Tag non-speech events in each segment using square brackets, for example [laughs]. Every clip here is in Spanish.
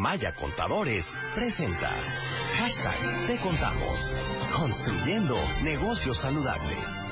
Maya Contadores presenta Hashtag Te Contamos. Construyendo negocios saludables.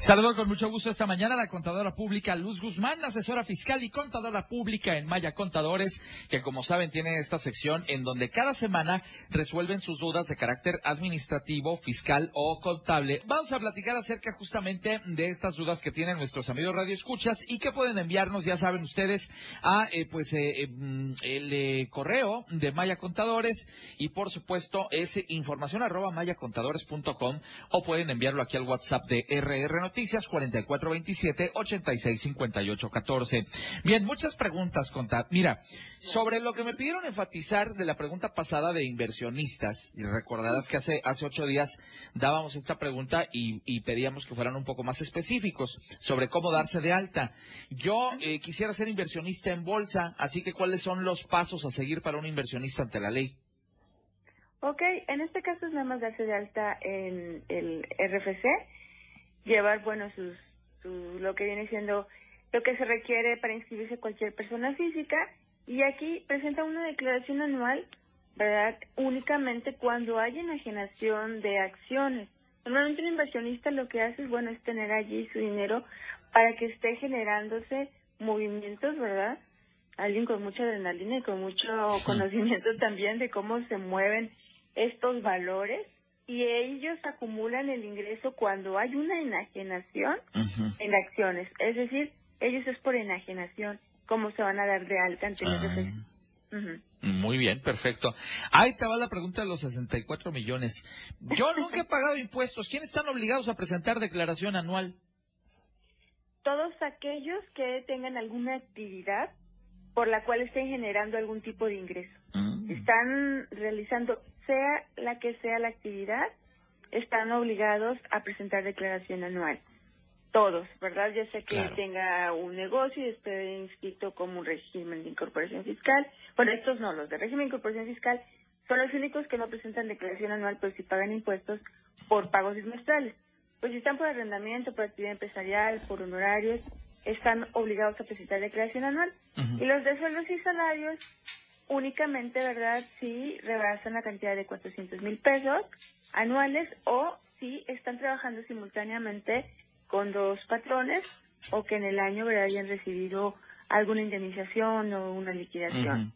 Saludo con mucho gusto esta mañana a la contadora pública Luz Guzmán, asesora fiscal y contadora pública en Maya Contadores, que como saben tiene esta sección en donde cada semana resuelven sus dudas de carácter administrativo, fiscal o contable. Vamos a platicar acerca justamente de estas dudas que tienen nuestros amigos radioescuchas y que pueden enviarnos, ya saben ustedes, a eh, pues eh, eh, mm, el correo de Maya Contadores y por supuesto es información arroba mayacontadores.com o pueden enviarlo aquí al WhatsApp de RR Noticias 4427-865814. Bien, muchas preguntas, Conta. Mira, sobre lo que me pidieron enfatizar de la pregunta pasada de inversionistas, y recordarás que hace, hace ocho días dábamos esta pregunta y, pedíamos que fueran un poco más específicos sobre cómo darse de alta. Yo eh, quisiera ser inversionista en bolsa, así que ¿cuáles son los pasos a seguir para un inversionista ante la ley? Ok, en este caso es nada más darse de alta en el RFC llevar, bueno, sus, lo que viene siendo lo que se requiere para inscribirse cualquier persona física y aquí presenta una declaración anual, ¿verdad? Únicamente cuando hay enajenación de acciones. Normalmente un inversionista lo que hace es, bueno, es tener allí su dinero para que esté generándose movimientos, ¿verdad? Alguien con mucha adrenalina y con mucho conocimiento también de cómo se mueven estos valores y ellos acumulan el ingreso cuando hay una enajenación en acciones. Es decir, ellos es por enajenación, cómo se van a dar de alta ante uh Muy bien, perfecto. Ahí te va la pregunta de los 64 millones. Yo nunca he pagado impuestos. ¿Quiénes están obligados a presentar declaración anual? Todos aquellos que tengan alguna actividad por la cual estén generando algún tipo de ingreso. Mm. Están realizando sea la que sea la actividad, están obligados a presentar declaración anual. Todos, ¿verdad? Ya sea que tenga un negocio y esté inscrito como un régimen de incorporación fiscal. Bueno, estos no, los de régimen de incorporación fiscal son los únicos que no presentan declaración anual, pues si pagan impuestos por pagos bimestrales. Pues si están por arrendamiento, por actividad empresarial, por honorarios, están obligados a presentar declaración anual. Y los de sueldos y salarios únicamente, ¿verdad?, si rebasan la cantidad de 400 mil pesos anuales o si están trabajando simultáneamente con dos patrones o que en el año, ¿verdad?, hayan recibido alguna indemnización o una liquidación.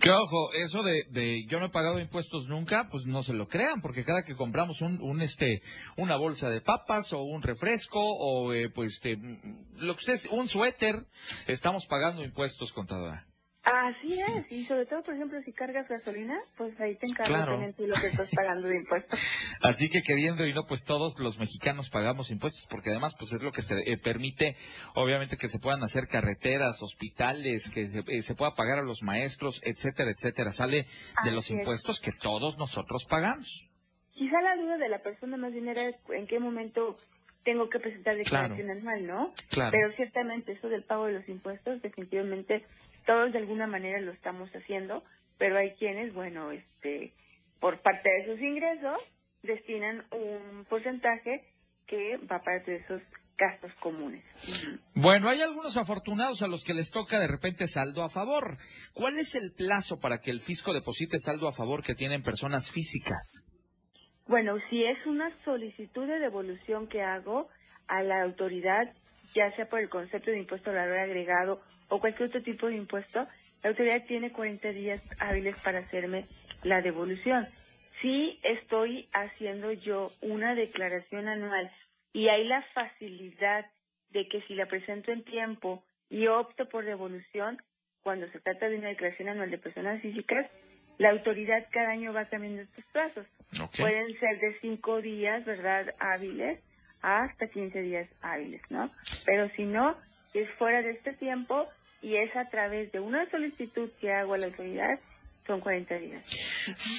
Que ojo, eso de, de, yo no he pagado impuestos nunca, pues no se lo crean, porque cada que compramos un, un este, una bolsa de papas o un refresco o eh, pues este, lo que ustedes, un suéter, estamos pagando impuestos, contadora. Así es, y sobre todo, por ejemplo, si cargas gasolina, pues ahí te encargas de lo que estás pagando de impuestos. [laughs] Así que queriendo y no, pues todos los mexicanos pagamos impuestos, porque además, pues es lo que te eh, permite, obviamente, que se puedan hacer carreteras, hospitales, que se, eh, pueda pagar a los maestros, etcétera, etcétera. Sale de los impuestos que todos nosotros pagamos. Quizá la duda de la persona más bien era en qué momento tengo que presentar declaración anual, ¿no? Claro. Pero ciertamente eso del pago de los impuestos definitivamente todos de alguna manera lo estamos haciendo, pero hay quienes, bueno, este, por parte de sus ingresos, destinan un porcentaje que va para esos gastos comunes. Bueno, hay algunos afortunados a los que les toca de repente saldo a favor. ¿Cuál es el plazo para que el fisco deposite saldo a favor que tienen personas físicas? Bueno, si es una solicitud de devolución que hago a la autoridad, ya sea por el concepto de impuesto al valor agregado o cualquier otro tipo de impuesto, la autoridad tiene 40 días hábiles para hacerme la devolución. Si estoy haciendo yo una declaración anual y hay la facilidad de que si la presento en tiempo y opto por devolución, cuando se trata de una declaración anual de personas físicas, la autoridad cada año va cambiando estos plazos. Pueden ser de cinco días, ¿verdad?, hábiles, hasta 15 días hábiles, ¿no? Pero si no, es fuera de este tiempo, y es a través de una solicitud que hago a la autoridad, son 40 días.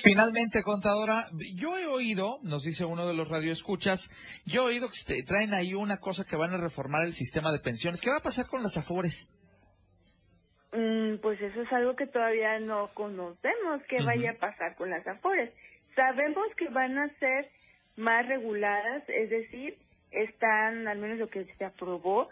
Finalmente, contadora, yo he oído, nos dice uno de los radioescuchas, yo he oído que traen ahí una cosa que van a reformar el sistema de pensiones. ¿Qué va a pasar con las afores? Mm, pues eso es algo que todavía no conocemos, qué vaya a pasar con las afores. Sabemos que van a ser más reguladas, es decir, están, al menos lo que se aprobó,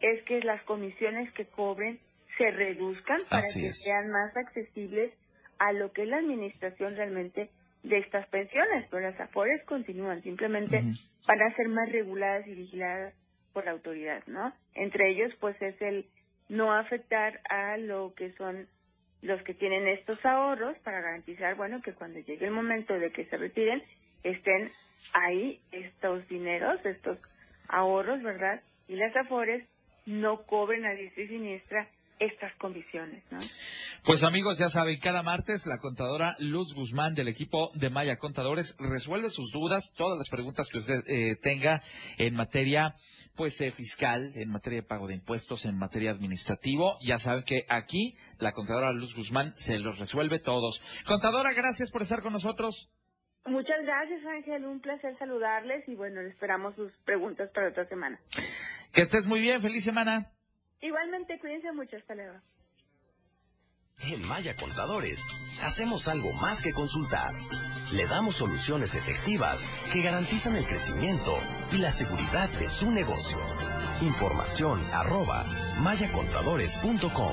es que las comisiones que cobren se reduzcan para que sean más accesibles a lo que es la administración realmente de estas pensiones, pero las AFORES continúan, simplemente van a ser más reguladas y vigiladas por la autoridad, ¿no? Entre ellos, pues es el no afectar a lo que son los que tienen estos ahorros para garantizar, bueno, que cuando llegue el momento de que se retiren, estén ahí estos dineros, estos ahorros, ¿verdad? Y las AFORES no cobren a diestra y siniestra estas condiciones, ¿no? Pues amigos, ya saben, cada martes la contadora Luz Guzmán del equipo de Maya Contadores resuelve sus dudas, todas las preguntas que usted eh, tenga en materia pues eh, fiscal, en materia de pago de impuestos, en materia administrativo. Ya saben que aquí la contadora Luz Guzmán se los resuelve todos. Contadora, gracias por estar con nosotros. Muchas gracias, Ángel. Un placer saludarles y bueno, esperamos sus preguntas para otra semana. Que estés muy bien. Feliz semana. Igualmente, cuídense mucho. Hasta luego. En Maya Contadores, hacemos algo más que consultar. Le damos soluciones efectivas que garantizan el crecimiento y la seguridad de su negocio. Información arroba mayacontadores.com